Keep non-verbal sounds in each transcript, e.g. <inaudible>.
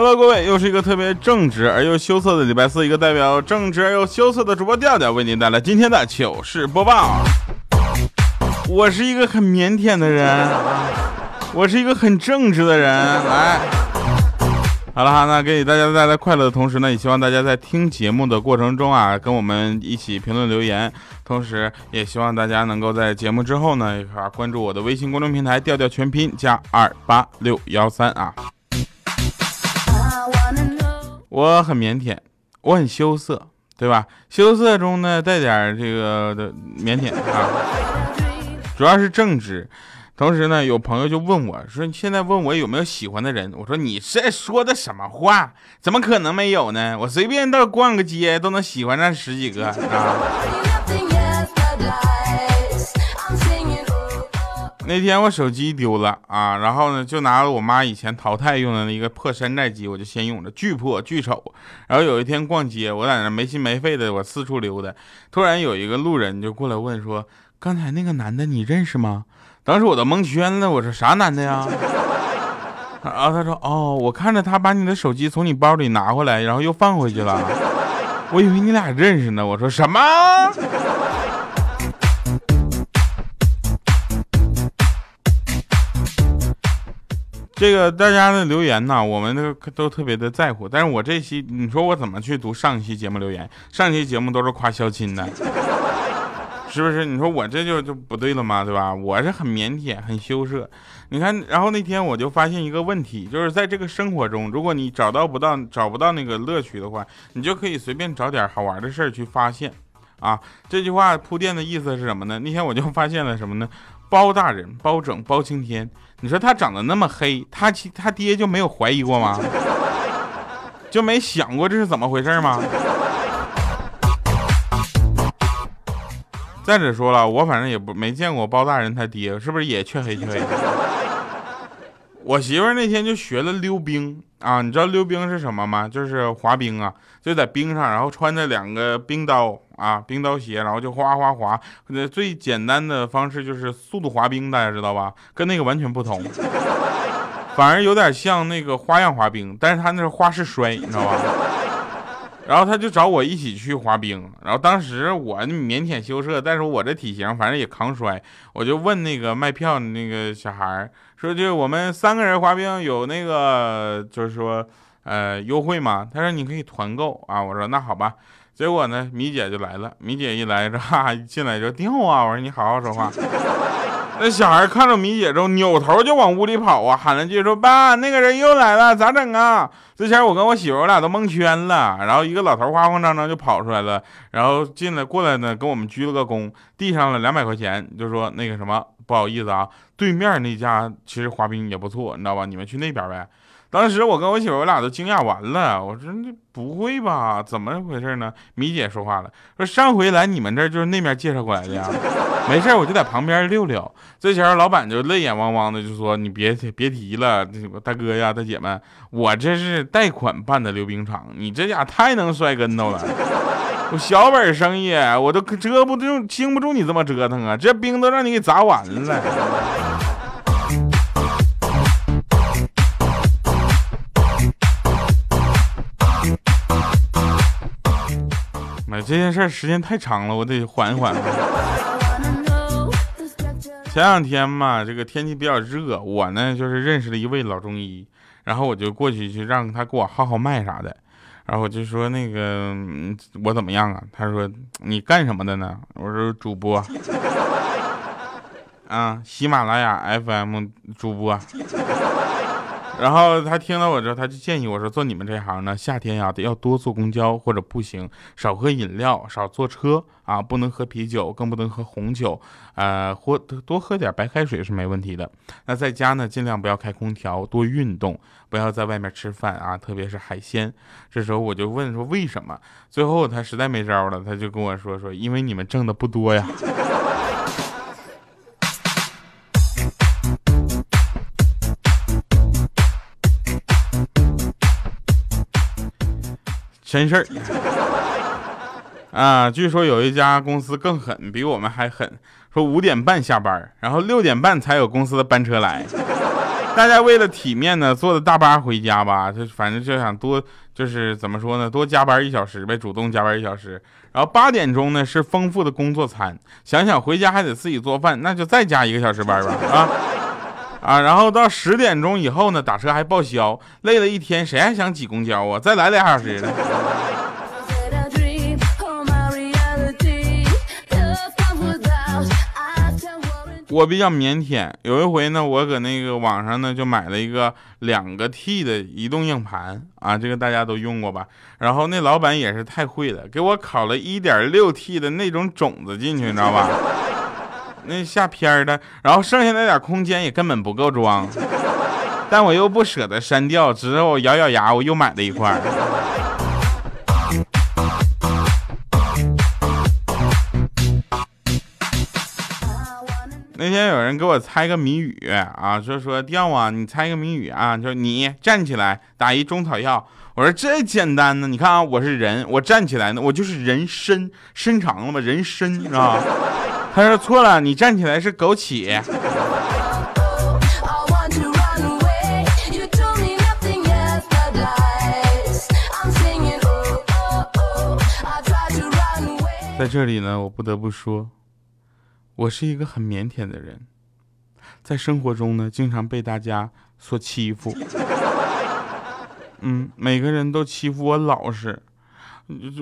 Hello，各位，又是一个特别正直而又羞涩的礼拜四，一个代表正直而又羞涩的主播调调为您带来今天的糗事播报。我是一个很腼腆的人，我是一个很正直的人。来，好了哈，那给大家带来快乐的同时呢，也希望大家在听节目的过程中啊，跟我们一起评论留言，同时也希望大家能够在节目之后呢，一块关注我的微信公众平台调调全拼加二八六幺三啊。我很腼腆，我很羞涩，对吧？羞涩中呢带点这个的腼腆啊，主要是正直。同时呢，有朋友就问我说：“你现在问我有没有喜欢的人？”我说：“你这说的什么话？怎么可能没有呢？我随便到逛个街都能喜欢上十几个啊！”那天我手机丢了啊，然后呢就拿了我妈以前淘汰用的那个破山寨机，我就先用着，巨破巨丑。然后有一天逛街，我在那没心没肺的我四处溜达，突然有一个路人就过来问说：“刚才那个男的你认识吗？”当时我都蒙圈了，我说：“啥男的呀？” <laughs> 然后他说：“哦，我看着他把你的手机从你包里拿回来，然后又放回去了，<laughs> 我以为你俩认识呢。”我说：“什么？”这个大家的留言呢，我们都都特别的在乎。但是我这期，你说我怎么去读上一期节目留言？上期节目都是夸肖亲的，是不是？你说我这就就不对了吗？对吧？我是很腼腆、很羞涩。你看，然后那天我就发现一个问题，就是在这个生活中，如果你找到不到找不到那个乐趣的话，你就可以随便找点好玩的事儿去发现。啊，这句话铺垫的意思是什么呢？那天我就发现了什么呢？包大人、包拯、包青天。你说他长得那么黑，他他爹就没有怀疑过吗？就没想过这是怎么回事吗？再者说了，我反正也不没见过包大人他爹，是不是也黢黑黢黑的？我媳妇那天就学了溜冰啊，你知道溜冰是什么吗？就是滑冰啊，就在冰上，然后穿着两个冰刀啊，冰刀鞋，然后就哗哗滑。那最简单的方式就是速度滑冰，大家知道吧？跟那个完全不同，反而有点像那个花样滑冰，但是他那是花式摔，你知道吧？<laughs> 然后他就找我一起去滑冰，然后当时我腼腆羞涩，但是我这体型反正也扛摔，我就问那个卖票的那个小孩说，就我们三个人滑冰有那个就是说呃优惠吗？他说你可以团购啊，我说那好吧。结果呢，米姐就来了，米姐一来这哈一进来就掉啊，我说你好好说话。那小孩看到米姐之后，扭头就往屋里跑啊，喊了句说：“爸，那个人又来了，咋整啊？”之前我跟我媳妇我俩都蒙圈了，然后一个老头慌慌张张就跑出来了，然后进来过来呢，跟我们鞠了个躬，递上了两百块钱，就说那个什么，不好意思啊，对面那家其实滑冰也不错，你知道吧？你们去那边呗。当时我跟我媳妇我俩都惊讶完了，我说那不会吧？怎么回事呢？米姐说话了，说上回来你们这儿就是那面介绍过来的呀。<laughs> 没事，我就在旁边溜溜。这前老板就泪眼汪汪的就说：“你别别提了，大哥呀，大姐们，我这是贷款办的溜冰场，你这家太能摔跟头了。我 <laughs> 小本生意，我都遮不住，经不住你这么折腾啊！这冰都让你给砸完了。<laughs> ”妈，这件事时间太长了，我得缓缓。前两天嘛，这个天气比较热，我呢就是认识了一位老中医，然后我就过去去让他给我号号脉啥的，然后我就说那个我怎么样啊？他说你干什么的呢？我说主播，啊，喜马拉雅 FM 主播。然后他听到我之后，他就建议我说：“做你们这行呢，夏天呀得要多坐公交或者步行，少喝饮料，少坐车啊，不能喝啤酒，更不能喝红酒，呃，或多喝点白开水是没问题的。那在家呢，尽量不要开空调，多运动，不要在外面吃饭啊，特别是海鲜。这时候我就问说为什么？最后他实在没招了，他就跟我说说，因为你们挣的不多呀。”真事儿啊！据说有一家公司更狠，比我们还狠。说五点半下班，然后六点半才有公司的班车来。大家为了体面呢，坐的大巴回家吧，就反正就想多，就是怎么说呢，多加班一小时呗，主动加班一小时。然后八点钟呢是丰富的工作餐，想想回家还得自己做饭，那就再加一个小时班吧啊！啊，然后到十点钟以后呢，打车还报销，累了一天，谁还想挤公交啊？再来俩小时呢。我比较腼腆，有一回呢，我搁那个网上呢就买了一个两个 T 的移动硬盘啊，这个大家都用过吧？然后那老板也是太会了，给我拷了一点六 T 的那种种子进去，你知道吧？那下片的，然后剩下那点空间也根本不够装，但我又不舍得删掉，之后咬咬牙，我又买了一块。那天有人给我猜个谜语啊，说说调啊，你猜个谜语啊，说你站起来打一中草药。我说这简单呢，你看啊，我是人，我站起来呢，我就是人参伸长了嘛，人参啊。他说错了，你站起来是枸杞。在这里呢，我不得不说，我是一个很腼腆的人，在生活中呢，经常被大家所欺负。嗯，每个人都欺负我老实。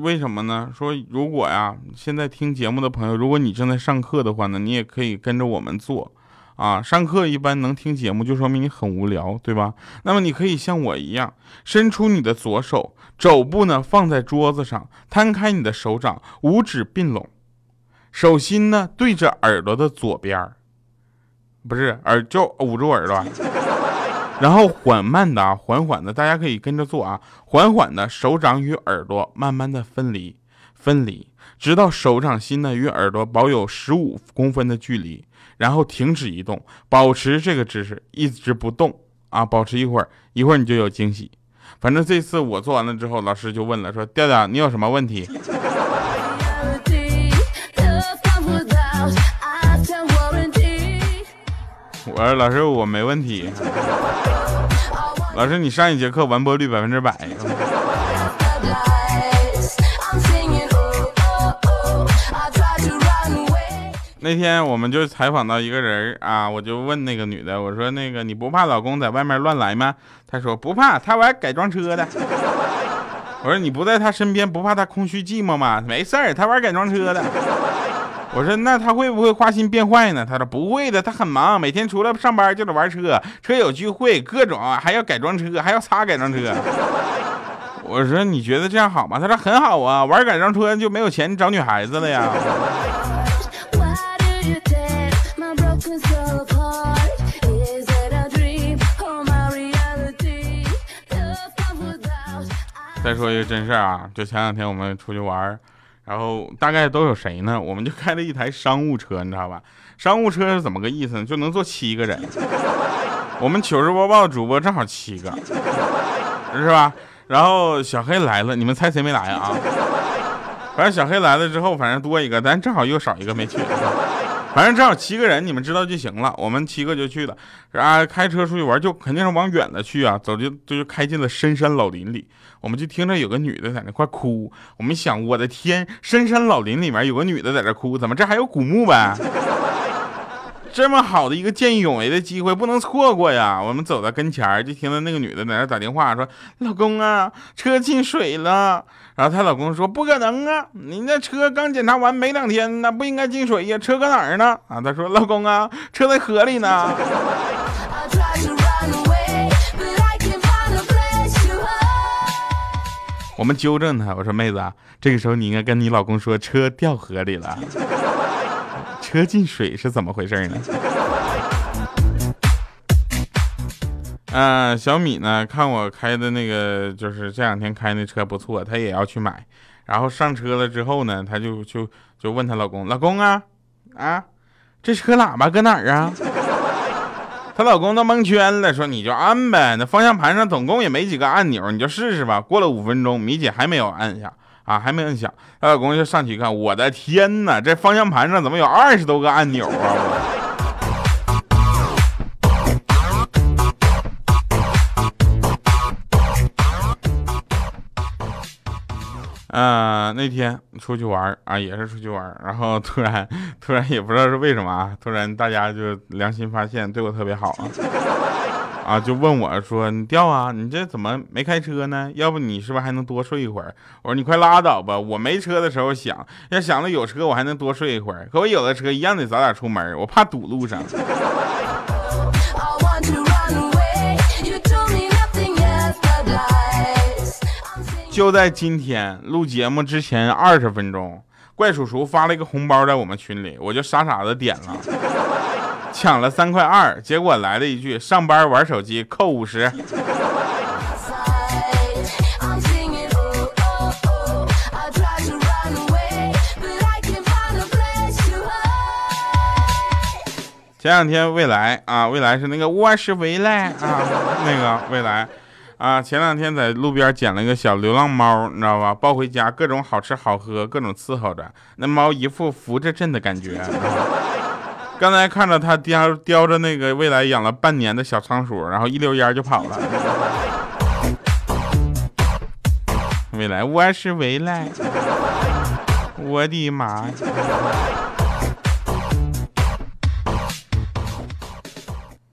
为什么呢？说如果呀，现在听节目的朋友，如果你正在上课的话呢，你也可以跟着我们做，啊，上课一般能听节目，就说明你很无聊，对吧？那么你可以像我一样，伸出你的左手，肘部呢放在桌子上，摊开你的手掌，五指并拢，手心呢对着耳朵的左边不是耳就捂住耳朵。然后缓慢的啊，缓缓的，大家可以跟着做啊，缓缓的，手掌与耳朵慢慢的分离，分离，直到手掌心呢与耳朵保有十五公分的距离，然后停止移动，保持这个姿势，一直不动啊，保持一会儿，一会儿你就有惊喜。反正这次我做完了之后，老师就问了，说调调你有什么问题？我说老师我没问题。老师，你上一节课完播率百分之百。那天我们就采访到一个人啊，我就问那个女的，我说那个你不怕老公在外面乱来吗？她说不怕，他玩改装车的。我说你不在他身边，不怕他空虚寂寞吗？没事儿，他玩改装车的。我说那他会不会花心变坏呢？他说不会的，他很忙，每天除了上班就得玩车，车友聚会各种，还要改装车，还要擦改装车。<laughs> 我说你觉得这样好吗？他说很好啊，玩改装车就没有钱找女孩子了呀。再说一个真事儿啊，就前两天我们出去玩。然后大概都有谁呢？我们就开了一台商务车，你知道吧？商务车是怎么个意思呢？就能坐七个人。我们糗事播报主播正好七个，是吧？然后小黑来了，你们猜谁没来啊？反正小黑来了之后，反正多一个，咱正好又少一个没去。反正正好七个人，你们知道就行了。我们七个就去了，啊，开车出去玩就肯定是往远的去啊。走就就开进了深山老林里。我们就听着有个女的在那块哭，我们想，我的天，深山老林里面有个女的在这哭，怎么这还有古墓呗？这么好的一个见义勇为的机会不能错过呀我们走到跟前儿就听到那个女的在那打电话说老公啊车进水了。然后她老公说不可能啊您那车刚检查完没两天那不应该进水呀车搁哪儿呢？啊她说老公啊车在河里呢。我们纠正她我说妹子啊这个时候你应该跟你老公说车掉河里了。车进水是怎么回事呢？嗯，小米呢，看我开的那个，就是这两天开那车不错，她也要去买。然后上车了之后呢，她就就就问她老公：“老公啊，啊，这车喇叭搁哪儿啊？”她老公都蒙圈了，说：“你就按呗，那方向盘上总共也没几个按钮，你就试试吧。”过了五分钟，米姐还没有按下啊，还没摁响，她老公就上去一看，我的天哪，这方向盘上怎么有二十多个按钮啊？我。<laughs> 那天出去玩啊，也是出去玩，然后突然突然也不知道是为什么啊，突然大家就良心发现，对我特别好啊，啊，就问我说：“你掉啊？你这怎么没开车呢？要不你是不是还能多睡一会儿？”我说：“你快拉倒吧，我没车的时候想，要想着有车，我还能多睡一会儿。可我有了车，一样得早点出门，我怕堵路上。”就在今天录节目之前二十分钟，怪叔叔发了一个红包在我们群里，我就傻傻的点了，抢了三块二，结果来了一句上班玩手机扣五十。前两天未来啊，未来是那个我是未来啊，那个未来。啊，前两天在路边捡了一个小流浪猫，你知道吧？抱回家，各种好吃好喝，各种伺候着。那猫一副扶着朕的感觉。刚才看着他叼叼着那个未来养了半年的小仓鼠，然后一溜烟就跑了。未来，我是未来。我的妈！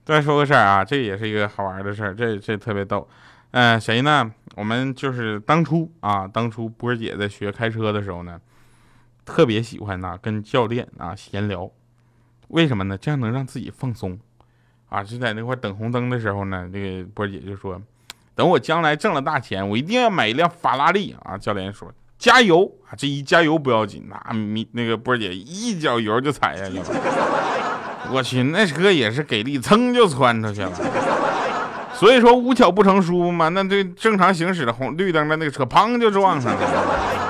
再说个事儿啊，这也是一个好玩的事儿，这这特别逗。嗯，谁呢？我们就是当初啊，当初波姐在学开车的时候呢，特别喜欢呐跟教练啊闲聊。为什么呢？这样能让自己放松啊。就在那块等红灯的时候呢，这个波姐就说：“等我将来挣了大钱，我一定要买一辆法拉利啊。”教练说：“加油啊！”这一加油不要紧，那米那个波姐一脚油就踩下去了。我去，那车也是给力，噌就窜出去了。所以说无巧不成书嘛，那这正常行驶的红绿灯的那个车，砰就撞上了。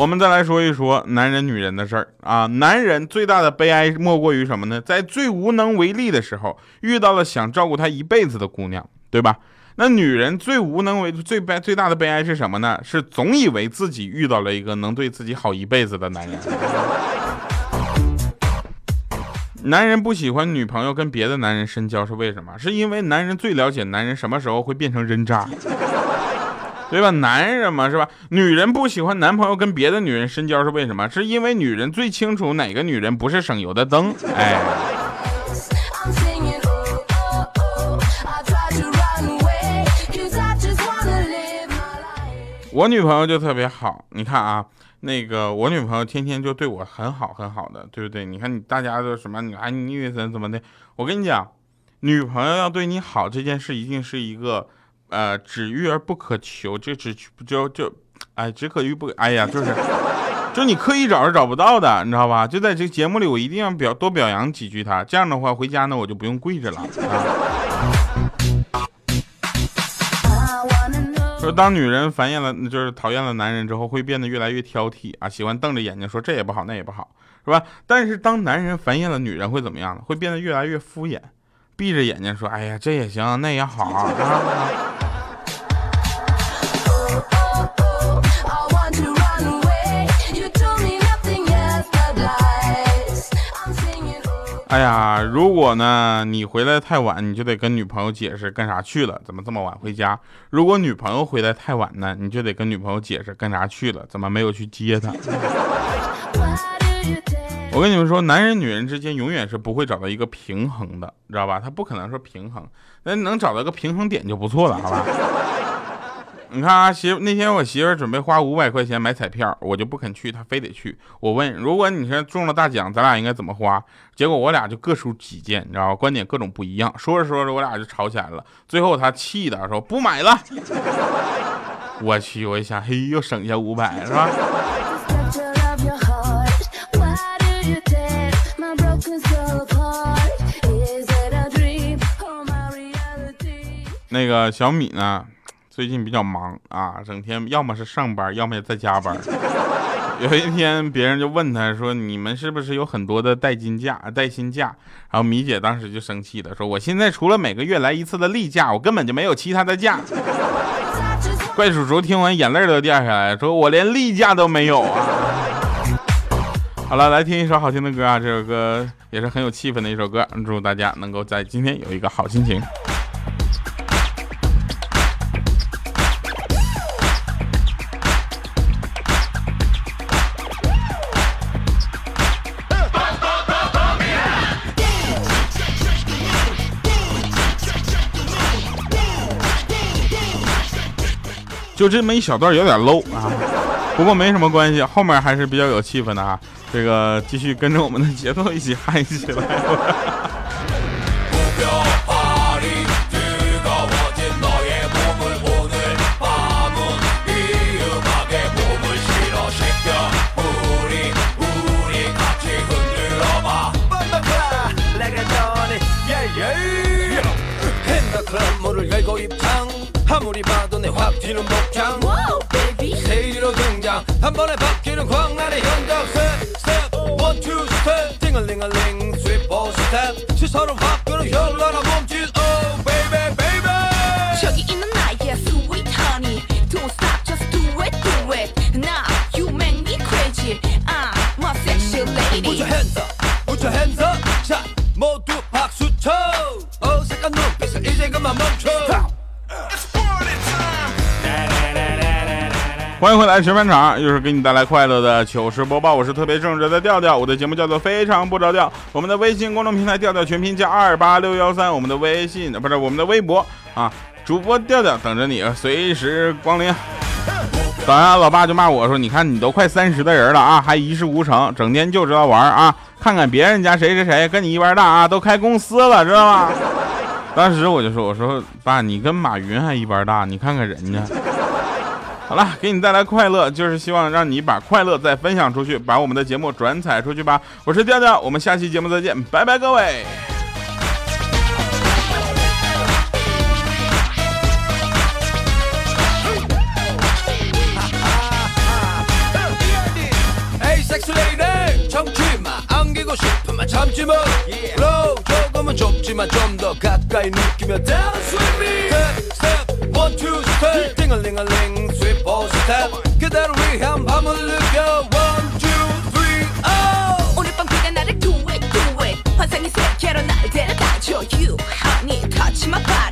我们再来说一说男人女人的事儿啊，男人最大的悲哀莫过于什么呢？在最无能为力的时候，遇到了想照顾他一辈子的姑娘，对吧？那女人最无能为最悲最大的悲哀是什么呢？是总以为自己遇到了一个能对自己好一辈子的男人。男人不喜欢女朋友跟别的男人深交是为什么？是因为男人最了解男人什么时候会变成人渣，对吧？男人嘛是吧？女人不喜欢男朋友跟别的女人深交是为什么？是因为女人最清楚哪个女人不是省油的灯，哎。我女朋友就特别好，你看啊，那个我女朋友天天就对我很好很好的，对不对？你看你大家都什么？你哎，你怎怎么的？我跟你讲，女朋友要对你好这件事，一定是一个呃，只遇而不可求，就只就就哎，只可遇不哎呀，就是 <laughs> 就你刻意找是找不到的，你知道吧？就在这节目里，我一定要表多表扬几句他，这样的话回家呢，我就不用跪着了啊。说 <laughs> 当女人烦厌了，就是讨厌了男人之后，会变得越来越挑剔啊，喜欢瞪着眼睛说这也不好那也不好，是吧？但是当男人烦厌了女人会怎么样呢？会变得越来越敷衍，闭着眼睛说哎呀这也行那也好 <laughs> 啊。哎呀，如果呢你回来太晚，你就得跟女朋友解释干啥去了，怎么这么晚回家？如果女朋友回来太晚呢，你就得跟女朋友解释干啥去了，怎么没有去接她？<laughs> 我跟你们说，男人女人之间永远是不会找到一个平衡的，知道吧？他不可能说平衡，那能找到个平衡点就不错了，好吧？<laughs> 你看啊，媳妇那天我媳妇准备花五百块钱买彩票，我就不肯去，她非得去。我问，如果你是中了大奖，咱俩应该怎么花？结果我俩就各抒己见，你知道吧？观点各种不一样，说着说着我俩就吵起来了。最后她气的说不买了。<laughs> 我去，我一想，嘿，又省下五百，是吧？那个小米呢，最近比较忙啊，整天要么是上班，要么在加班。<laughs> 有一天，别人就问他说：“你们是不是有很多的带金假、带薪假？”然后米姐当时就生气了，说：“我现在除了每个月来一次的例假，我根本就没有其他的假。<laughs> ”怪叔叔听完眼泪都掉下来，说：“我连例假都没有啊！”好了，来听一首好听的歌啊，这首歌也是很有气氛的一首歌，祝大家能够在今天有一个好心情。就这么一小段有点 low 啊，不过没什么关系，后面还是比较有气氛的啊。这个继续跟着我们的节奏一起嗨起来。 한 번에 바뀌는 광란의 현장세 스텝 원투 스텝 띵글링글링 스위퍼 스텝 시선을 바꾸는 현란한 몸짓 Oh baby baby 저기 있는 나의 sweet honey Don't stop just do it do it Now you make me crazy I'm a sexy lady Put your hands up Put your hands up 자 모두 박수 쳐 어색한 눈빛을 이제 그만 멈춰 欢迎回来，全班场又是给你带来快乐的糗事播报。我是特别正直的调调，我的节目叫做非常不着调。我们的微信公众平台调调全拼加二八六幺三，我们的微信不是我们的微博啊，主播调调等着你，随时光临。早上，老爸就骂我说：“你看你都快三十的人了啊，还一事无成，整天就知道玩啊！看看别人家谁谁谁跟你一般大啊，都开公司了，知道吗？”当时我就说：“我说爸，你跟马云还一般大，你看看人家。”好了，给你带来快乐，就是希望让你把快乐再分享出去，把我们的节目转载出去吧。我是调调，我们下期节目再见，拜拜，各位。One on Tuesday 띵얼링얼링 sweet ball step 그대로 위한 밤을 느껴 One, two, three, oh 오늘 밤 그대 나를 do it, do it 환상의 세계로 날 데려다줘 You honey touch my body